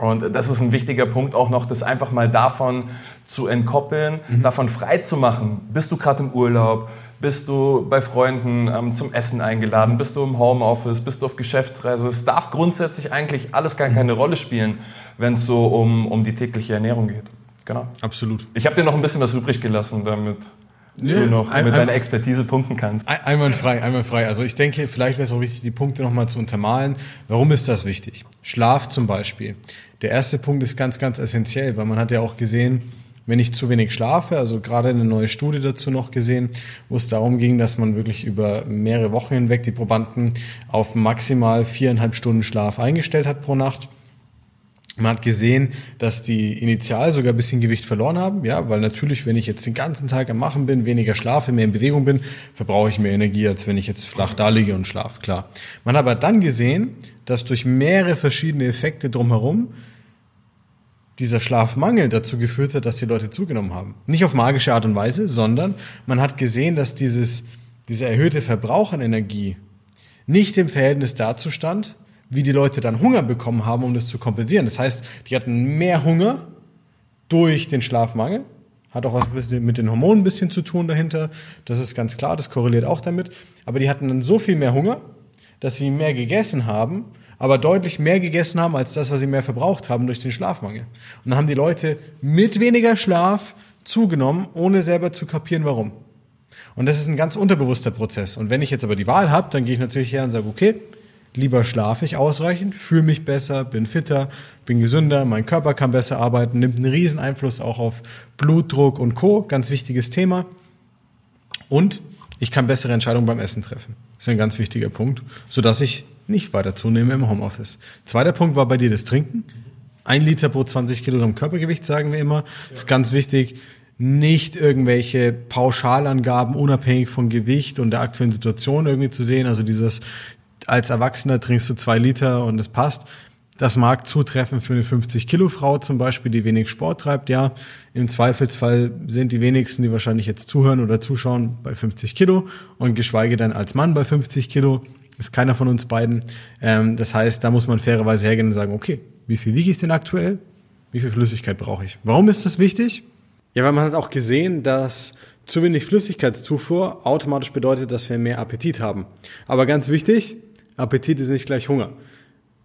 [SPEAKER 2] Und das ist ein wichtiger Punkt auch noch, das einfach mal davon zu entkoppeln, mhm. davon frei zu machen. Bist du gerade im Urlaub? Bist du bei Freunden ähm, zum Essen eingeladen? Bist du im Homeoffice? Bist du auf Geschäftsreise? Es darf grundsätzlich eigentlich alles gar keine Rolle spielen, wenn es so um, um die tägliche Ernährung geht.
[SPEAKER 1] Genau. Absolut.
[SPEAKER 2] Ich habe dir noch ein bisschen was übrig gelassen, damit nee, du noch ein, mit deiner Expertise punkten kannst.
[SPEAKER 1] Einwandfrei, einwandfrei. Also ich denke, vielleicht wäre es auch wichtig, die Punkte nochmal zu untermalen. Warum ist das wichtig? Schlaf zum Beispiel. Der erste Punkt ist ganz, ganz essentiell, weil man hat ja auch gesehen, wenn ich zu wenig schlafe. Also gerade eine neue Studie dazu noch gesehen, wo es darum ging, dass man wirklich über mehrere Wochen hinweg die Probanden auf maximal viereinhalb Stunden Schlaf eingestellt hat pro Nacht. Man hat gesehen, dass die initial sogar ein bisschen Gewicht verloren haben, ja, weil natürlich, wenn ich jetzt den ganzen Tag am Machen bin, weniger schlafe, mehr in Bewegung bin, verbrauche ich mehr Energie, als wenn ich jetzt flach da liege und schlafe, klar. Man hat aber dann gesehen, dass durch mehrere verschiedene Effekte drumherum dieser Schlafmangel dazu geführt hat, dass die Leute zugenommen haben. Nicht auf magische Art und Weise, sondern man hat gesehen, dass dieses, dieser erhöhte Verbrauch an Energie nicht im Verhältnis dazu stand, wie die Leute dann Hunger bekommen haben, um das zu kompensieren. Das heißt, die hatten mehr Hunger durch den Schlafmangel. Hat auch was mit den Hormonen ein bisschen zu tun dahinter. Das ist ganz klar, das korreliert auch damit. Aber die hatten dann so viel mehr Hunger, dass sie mehr gegessen haben, aber deutlich mehr gegessen haben als das, was sie mehr verbraucht haben durch den Schlafmangel. Und dann haben die Leute mit weniger Schlaf zugenommen, ohne selber zu kapieren, warum. Und das ist ein ganz unterbewusster Prozess. Und wenn ich jetzt aber die Wahl habe, dann gehe ich natürlich her und sage, okay, Lieber schlafe ich ausreichend, fühle mich besser, bin fitter, bin gesünder, mein Körper kann besser arbeiten, nimmt einen riesen Einfluss auch auf Blutdruck und Co. Ganz wichtiges Thema. Und ich kann bessere Entscheidungen beim Essen treffen. Das ist ein ganz wichtiger Punkt, sodass ich nicht weiter zunehme im Homeoffice. Zweiter Punkt war bei dir das Trinken. Ein Liter pro 20 Kilogramm Körpergewicht, sagen wir immer. Ist ganz wichtig nicht irgendwelche Pauschalangaben unabhängig von Gewicht und der aktuellen Situation irgendwie zu sehen. Also dieses, als Erwachsener trinkst du zwei Liter und es passt. Das mag zutreffen für eine 50-Kilo-Frau zum Beispiel, die wenig Sport treibt, ja. Im Zweifelsfall sind die wenigsten, die wahrscheinlich jetzt zuhören oder zuschauen, bei 50 Kilo und geschweige denn als Mann bei 50 Kilo. Ist keiner von uns beiden. Ähm, das heißt, da muss man fairerweise hergehen und sagen, okay, wie viel wiege ich denn aktuell? Wie viel Flüssigkeit brauche ich? Warum ist das wichtig? Ja, weil man hat auch gesehen, dass zu wenig Flüssigkeitszufuhr automatisch bedeutet, dass wir mehr Appetit haben. Aber ganz wichtig, Appetit ist nicht gleich Hunger.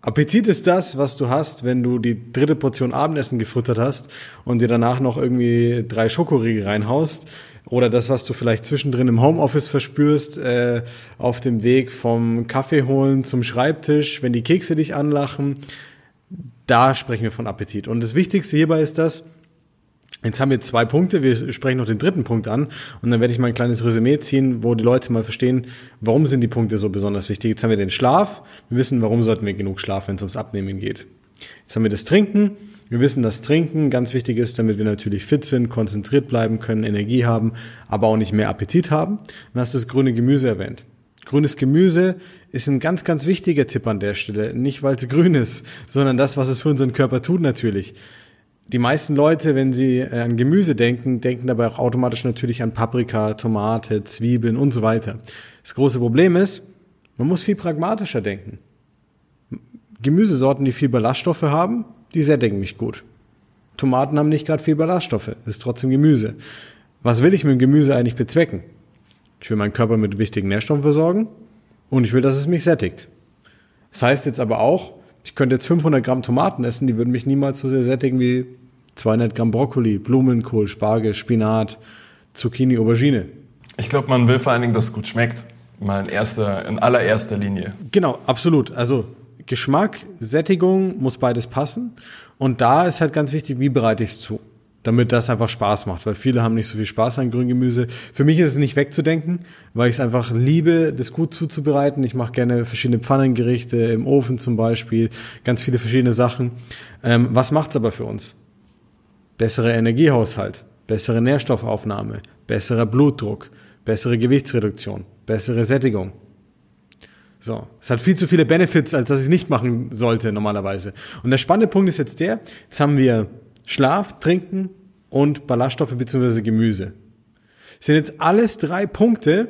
[SPEAKER 1] Appetit ist das, was du hast, wenn du die dritte Portion Abendessen gefuttert hast und dir danach noch irgendwie drei Schokoriegel reinhaust. Oder das, was du vielleicht zwischendrin im Homeoffice verspürst, äh, auf dem Weg vom Kaffee holen zum Schreibtisch, wenn die Kekse dich anlachen. Da sprechen wir von Appetit. Und das Wichtigste hierbei ist das, Jetzt haben wir zwei Punkte, wir sprechen noch den dritten Punkt an und dann werde ich mal ein kleines Resümee ziehen, wo die Leute mal verstehen, warum sind die Punkte so besonders wichtig. Jetzt haben wir den Schlaf, wir wissen, warum sollten wir genug schlafen, wenn es ums Abnehmen geht. Jetzt haben wir das Trinken, wir wissen, dass Trinken ganz wichtig ist, damit wir natürlich fit sind, konzentriert bleiben können, Energie haben, aber auch nicht mehr Appetit haben. Dann hast du das grüne Gemüse erwähnt. Grünes Gemüse ist ein ganz, ganz wichtiger Tipp an der Stelle. Nicht, weil es grün ist, sondern das, was es für unseren Körper tut natürlich die meisten Leute, wenn sie äh, an Gemüse denken, denken dabei auch automatisch natürlich an Paprika, Tomate, Zwiebeln und so weiter. Das große Problem ist, man muss viel pragmatischer denken. Gemüsesorten, die viel Ballaststoffe haben, die sättigen mich gut. Tomaten haben nicht gerade viel Ballaststoffe, ist trotzdem Gemüse. Was will ich mit dem Gemüse eigentlich bezwecken? Ich will meinen Körper mit wichtigen Nährstoffen versorgen und ich will, dass es mich sättigt. Das heißt jetzt aber auch, ich könnte jetzt 500 Gramm Tomaten essen, die würden mich niemals so sehr sättigen wie 200 Gramm Brokkoli, Blumenkohl, Spargel, Spinat, Zucchini, Aubergine.
[SPEAKER 2] Ich glaube, man will vor allen Dingen, dass es gut schmeckt. Mal in erster, in allererster Linie.
[SPEAKER 1] Genau, absolut. Also Geschmack, Sättigung muss beides passen. Und da ist halt ganz wichtig, wie bereite ich es zu damit das einfach Spaß macht, weil viele haben nicht so viel Spaß an Grüngemüse. Für mich ist es nicht wegzudenken, weil ich es einfach liebe, das gut zuzubereiten. Ich mache gerne verschiedene Pfannengerichte im Ofen zum Beispiel, ganz viele verschiedene Sachen. Ähm, was macht's aber für uns? Bessere Energiehaushalt, bessere Nährstoffaufnahme, besserer Blutdruck, bessere Gewichtsreduktion, bessere Sättigung. So, es hat viel zu viele Benefits, als dass ich es nicht machen sollte normalerweise. Und der spannende Punkt ist jetzt der, jetzt haben wir Schlaf, Trinken und Ballaststoffe bzw. Gemüse. Das sind jetzt alles drei Punkte,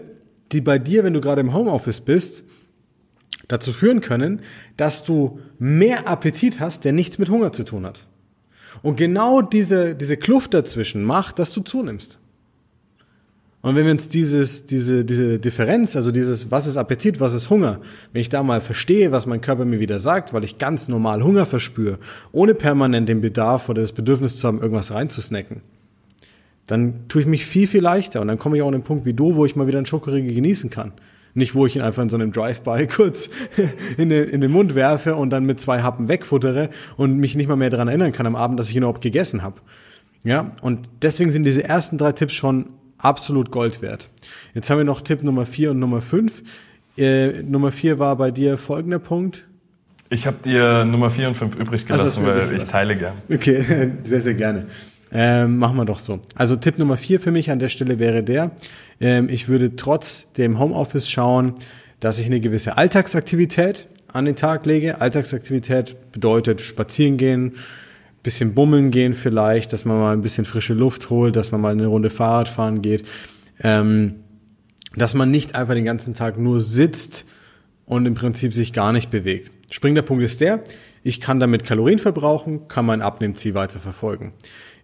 [SPEAKER 1] die bei dir, wenn du gerade im Homeoffice bist, dazu führen können, dass du mehr Appetit hast, der nichts mit Hunger zu tun hat. Und genau diese, diese Kluft dazwischen macht, dass du zunimmst. Und wenn wir uns dieses, diese, diese Differenz, also dieses, was ist Appetit, was ist Hunger, wenn ich da mal verstehe, was mein Körper mir wieder sagt, weil ich ganz normal Hunger verspüre, ohne permanent den Bedarf oder das Bedürfnis zu haben, irgendwas reinzusnacken, dann tue ich mich viel, viel leichter und dann komme ich auch an den Punkt wie du, wo ich mal wieder einen Schokoriegel genießen kann. Nicht, wo ich ihn einfach in so einem Drive-By kurz in den, in den Mund werfe und dann mit zwei Happen wegfuttere und mich nicht mal mehr daran erinnern kann am Abend, dass ich ihn überhaupt gegessen habe. Ja, und deswegen sind diese ersten drei Tipps schon absolut Gold wert. Jetzt haben wir noch Tipp Nummer vier und Nummer fünf. Äh, Nummer vier war bei dir folgender Punkt.
[SPEAKER 2] Ich habe dir Nummer vier und fünf übrig gelassen, also, weil ich teile gern.
[SPEAKER 1] Okay, sehr, sehr gerne. Ähm, machen wir doch so. Also Tipp Nummer vier für mich an der Stelle wäre der, ähm, ich würde trotz dem Homeoffice schauen, dass ich eine gewisse Alltagsaktivität an den Tag lege. Alltagsaktivität bedeutet spazieren gehen, bisschen bummeln gehen vielleicht, dass man mal ein bisschen frische Luft holt, dass man mal eine Runde Fahrrad fahren geht. Ähm, dass man nicht einfach den ganzen Tag nur sitzt und im Prinzip sich gar nicht bewegt. Springender Punkt ist der, ich kann damit Kalorien verbrauchen, kann mein Abnehmziel weiter verfolgen.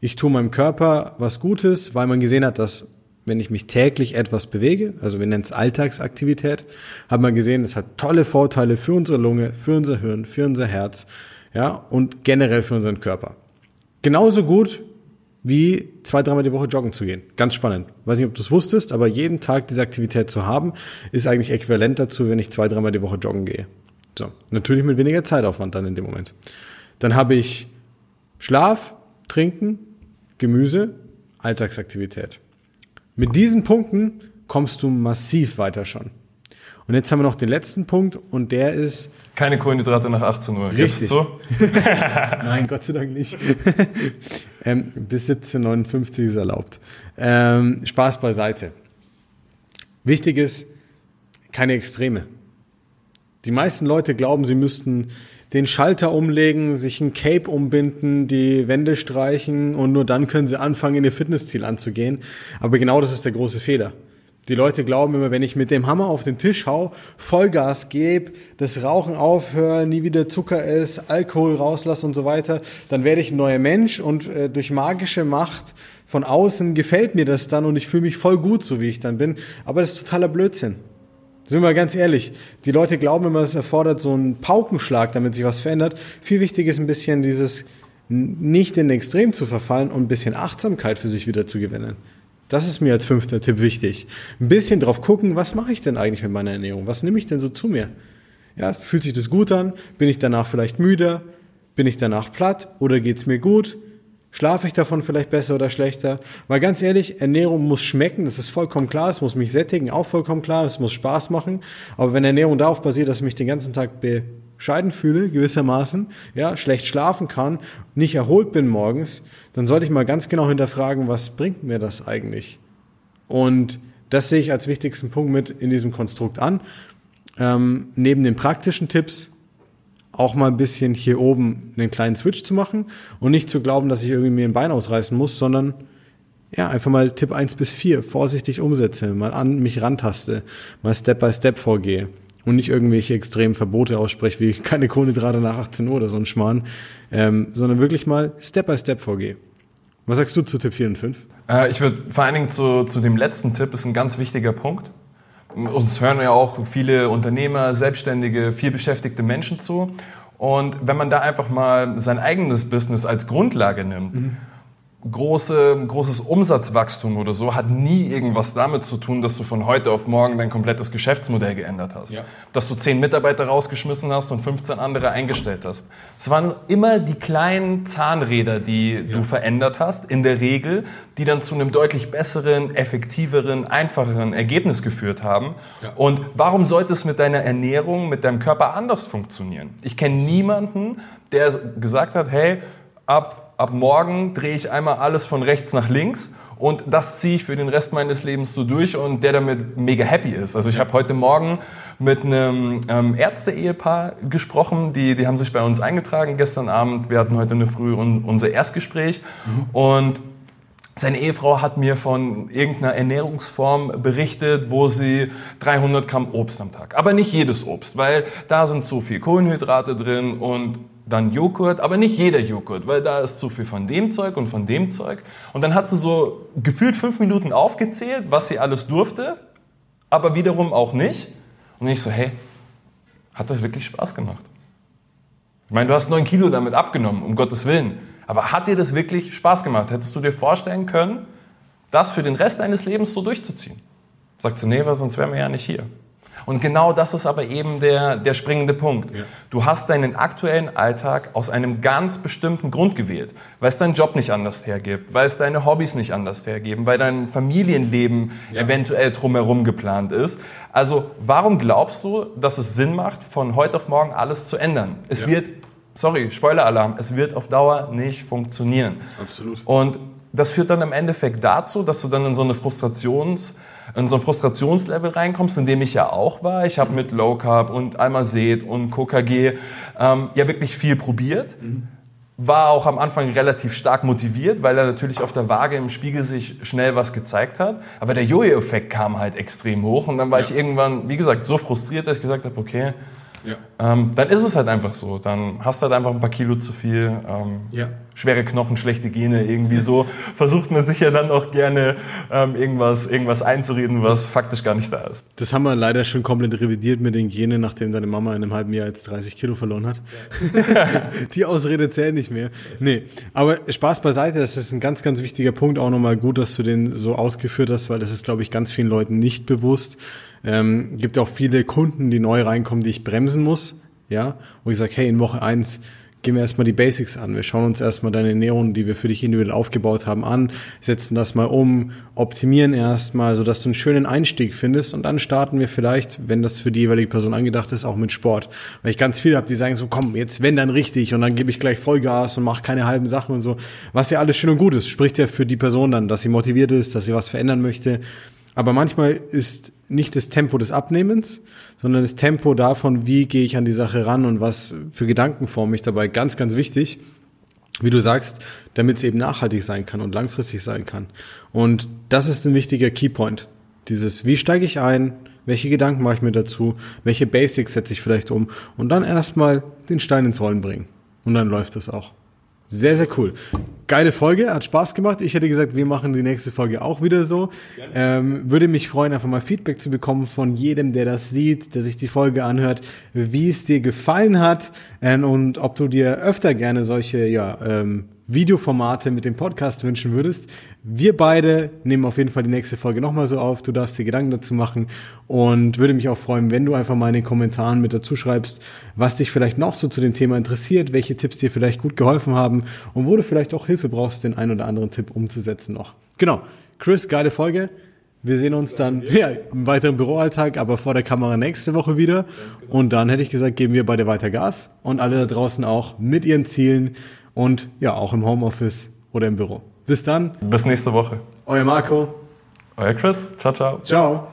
[SPEAKER 1] Ich tue meinem Körper was Gutes, weil man gesehen hat, dass wenn ich mich täglich etwas bewege, also wir nennen es Alltagsaktivität, hat man gesehen, es hat tolle Vorteile für unsere Lunge, für unser Hirn, für unser Herz, ja, und generell für unseren Körper. Genauso gut wie zwei, dreimal die Woche joggen zu gehen. Ganz spannend. Weiß nicht, ob du es wusstest, aber jeden Tag diese Aktivität zu haben, ist eigentlich äquivalent dazu, wenn ich zwei, dreimal die Woche joggen gehe. So. Natürlich mit weniger Zeitaufwand dann in dem Moment. Dann habe ich Schlaf, Trinken, Gemüse, Alltagsaktivität. Mit diesen Punkten kommst du massiv weiter schon. Und jetzt haben wir noch den letzten Punkt und der ist.
[SPEAKER 2] Keine Kohlenhydrate nach 18 Uhr.
[SPEAKER 1] Richtig. so? Nein, Gott sei Dank nicht. ähm, bis 17,59 ist erlaubt. Ähm, Spaß beiseite. Wichtig ist, keine Extreme. Die meisten Leute glauben, sie müssten den Schalter umlegen, sich ein Cape umbinden, die Wände streichen und nur dann können sie anfangen, in ihr Fitnessziel anzugehen. Aber genau das ist der große Fehler. Die Leute glauben immer, wenn ich mit dem Hammer auf den Tisch hau, Vollgas gebe, das Rauchen aufhöre, nie wieder Zucker esse, Alkohol rauslasse und so weiter, dann werde ich ein neuer Mensch und äh, durch magische Macht von außen gefällt mir das dann und ich fühle mich voll gut, so wie ich dann bin. Aber das ist totaler Blödsinn. Sind wir ganz ehrlich, die Leute glauben immer, es erfordert so einen Paukenschlag, damit sich was verändert. Viel wichtiger ist ein bisschen dieses nicht in den Extrem zu verfallen und ein bisschen Achtsamkeit für sich wieder zu gewinnen. Das ist mir als fünfter Tipp wichtig. Ein bisschen drauf gucken, was mache ich denn eigentlich mit meiner Ernährung? Was nehme ich denn so zu mir? Ja, fühlt sich das gut an? Bin ich danach vielleicht müder? Bin ich danach platt? Oder geht's mir gut? Schlafe ich davon vielleicht besser oder schlechter? Weil ganz ehrlich, Ernährung muss schmecken, das ist vollkommen klar, es muss mich sättigen, auch vollkommen klar, es muss Spaß machen. Aber wenn Ernährung darauf basiert, dass ich mich den ganzen Tag bescheiden fühle, gewissermaßen, ja, schlecht schlafen kann, nicht erholt bin morgens, dann sollte ich mal ganz genau hinterfragen, was bringt mir das eigentlich? Und das sehe ich als wichtigsten Punkt mit in diesem Konstrukt an. Ähm, neben den praktischen Tipps auch mal ein bisschen hier oben einen kleinen Switch zu machen und nicht zu glauben, dass ich irgendwie mir ein Bein ausreißen muss, sondern ja, einfach mal Tipp 1 bis 4 vorsichtig umsetze, mal an mich rantaste, mal Step by Step vorgehe und nicht irgendwelche extremen Verbote ausspreche, wie keine Kohlenhydrate nach 18 Uhr oder so ein Schmarrn, ähm, sondern wirklich mal Step by Step vorgehe. Was sagst du zu Tipp 4 und 5?
[SPEAKER 2] Äh, ich würde vor allen Dingen zu, zu dem letzten Tipp, ist ein ganz wichtiger Punkt. Uns hören ja auch viele Unternehmer, Selbstständige, viel beschäftigte Menschen zu. Und wenn man da einfach mal sein eigenes Business als Grundlage nimmt, mhm große, großes Umsatzwachstum oder so hat nie irgendwas damit zu tun, dass du von heute auf morgen dein komplettes Geschäftsmodell geändert hast. Ja. Dass du zehn Mitarbeiter rausgeschmissen hast und 15 andere eingestellt hast. Es waren immer die kleinen Zahnräder, die ja. du verändert hast, in der Regel, die dann zu einem deutlich besseren, effektiveren, einfacheren Ergebnis geführt haben. Ja. Und warum sollte es mit deiner Ernährung, mit deinem Körper anders funktionieren? Ich kenne niemanden, der gesagt hat, hey, ab ab morgen drehe ich einmal alles von rechts nach links und das ziehe ich für den Rest meines Lebens so durch und der damit mega happy ist. Also ich habe heute Morgen mit einem ähm, Ärzte-Ehepaar gesprochen, die, die haben sich bei uns eingetragen gestern Abend. Wir hatten heute eine Früh un, unser Erstgespräch mhm. und seine Ehefrau hat mir von irgendeiner Ernährungsform berichtet, wo sie 300 Gramm Obst am Tag. Aber nicht jedes Obst, weil da sind so viel Kohlenhydrate drin und dann Joghurt, aber nicht jeder Joghurt, weil da ist zu viel von dem Zeug und von dem Zeug. Und dann hat sie so gefühlt fünf Minuten aufgezählt, was sie alles durfte, aber wiederum auch nicht. Und ich so, hey, hat das wirklich Spaß gemacht? Ich meine, du hast neun Kilo damit abgenommen, um Gottes Willen. Aber hat dir das wirklich Spaß gemacht? Hättest du dir vorstellen können, das für den Rest deines Lebens so durchzuziehen? Sagt sie, nee, weil sonst wären wir ja nicht hier. Und genau das ist aber eben der, der springende Punkt. Ja. Du hast deinen aktuellen Alltag aus einem ganz bestimmten Grund gewählt, weil es deinen Job nicht anders hergibt, weil es deine Hobbys nicht anders hergeben, weil dein Familienleben ja. eventuell drumherum geplant ist. Also warum glaubst du, dass es Sinn macht, von heute auf morgen alles zu ändern? Es ja. wird, sorry, Spoiler-Alarm, es wird auf Dauer nicht funktionieren.
[SPEAKER 1] Absolut.
[SPEAKER 2] Und das führt dann im Endeffekt dazu, dass du dann in so eine Frustrations- in so ein Frustrationslevel reinkommst, in dem ich ja auch war. Ich habe mit Low Carb und Almazet und KKG ähm, ja wirklich viel probiert. Mhm. War auch am Anfang relativ stark motiviert, weil er natürlich auf der Waage im Spiegel sich schnell was gezeigt hat. Aber der Jojo-Effekt kam halt extrem hoch und dann war ja. ich irgendwann, wie gesagt, so frustriert, dass ich gesagt habe, okay, ja. Ähm, dann ist es halt einfach so. Dann hast du halt einfach ein paar Kilo zu viel, ähm, ja. Schwere Knochen, schlechte Gene, irgendwie so. Versucht man sich ja dann auch gerne ähm, irgendwas, irgendwas einzureden, was faktisch gar nicht da ist.
[SPEAKER 1] Das haben wir leider schon komplett revidiert mit den Genen, nachdem deine Mama in einem halben Jahr jetzt 30 Kilo verloren hat. Ja. Die Ausrede zählt nicht mehr. Nee, aber Spaß beiseite, das ist ein ganz, ganz wichtiger Punkt. Auch nochmal gut, dass du den so ausgeführt hast, weil das ist, glaube ich, ganz vielen Leuten nicht bewusst. Ähm, gibt auch viele Kunden, die neu reinkommen, die ich bremsen muss. Ja, wo ich sage, hey, in Woche eins gehen wir erstmal die Basics an. Wir schauen uns erstmal deine Ernährung, die wir für dich individuell aufgebaut haben, an, setzen das mal um, optimieren erstmal, sodass du einen schönen Einstieg findest und dann starten wir vielleicht, wenn das für die jeweilige Person angedacht ist, auch mit Sport. Weil ich ganz viele habe, die sagen so, komm, jetzt wenn dann richtig und dann gebe ich gleich Vollgas und mache keine halben Sachen und so. Was ja alles schön und gut ist, spricht ja für die Person dann, dass sie motiviert ist, dass sie was verändern möchte. Aber manchmal ist nicht das Tempo des Abnehmens, sondern das Tempo davon, wie gehe ich an die Sache ran und was für Gedanken forme ich dabei, ganz, ganz wichtig. Wie du sagst, damit es eben nachhaltig sein kann und langfristig sein kann. Und das ist ein wichtiger Keypoint. Dieses, wie steige ich ein, welche Gedanken mache ich mir dazu, welche Basics setze ich vielleicht um und dann erstmal den Stein ins Rollen bringen. Und dann läuft das auch. Sehr, sehr cool. Geile Folge, hat Spaß gemacht. Ich hätte gesagt, wir machen die nächste Folge auch wieder so. Ähm, würde mich freuen, einfach mal Feedback zu bekommen von jedem, der das sieht, der sich die Folge anhört, wie es dir gefallen hat ähm, und ob du dir öfter gerne solche ja, ähm, Videoformate mit dem Podcast wünschen würdest. Wir beide nehmen auf jeden Fall die nächste Folge nochmal so auf. Du darfst dir Gedanken dazu machen und würde mich auch freuen, wenn du einfach mal in den Kommentaren mit dazu schreibst, was dich vielleicht noch so zu dem Thema interessiert, welche Tipps dir vielleicht gut geholfen haben und wo du vielleicht auch Hilfe brauchst, den einen oder anderen Tipp umzusetzen noch. Genau. Chris, geile Folge. Wir sehen uns dann ja, im weiteren Büroalltag, aber vor der Kamera nächste Woche wieder. Und dann hätte ich gesagt, geben wir beide weiter Gas und alle da draußen auch mit ihren Zielen und ja, auch im Homeoffice oder im Büro. Bis dann.
[SPEAKER 2] Bis nächste Woche.
[SPEAKER 1] Euer Marco.
[SPEAKER 2] Euer Chris. Ciao, ciao.
[SPEAKER 1] Ciao.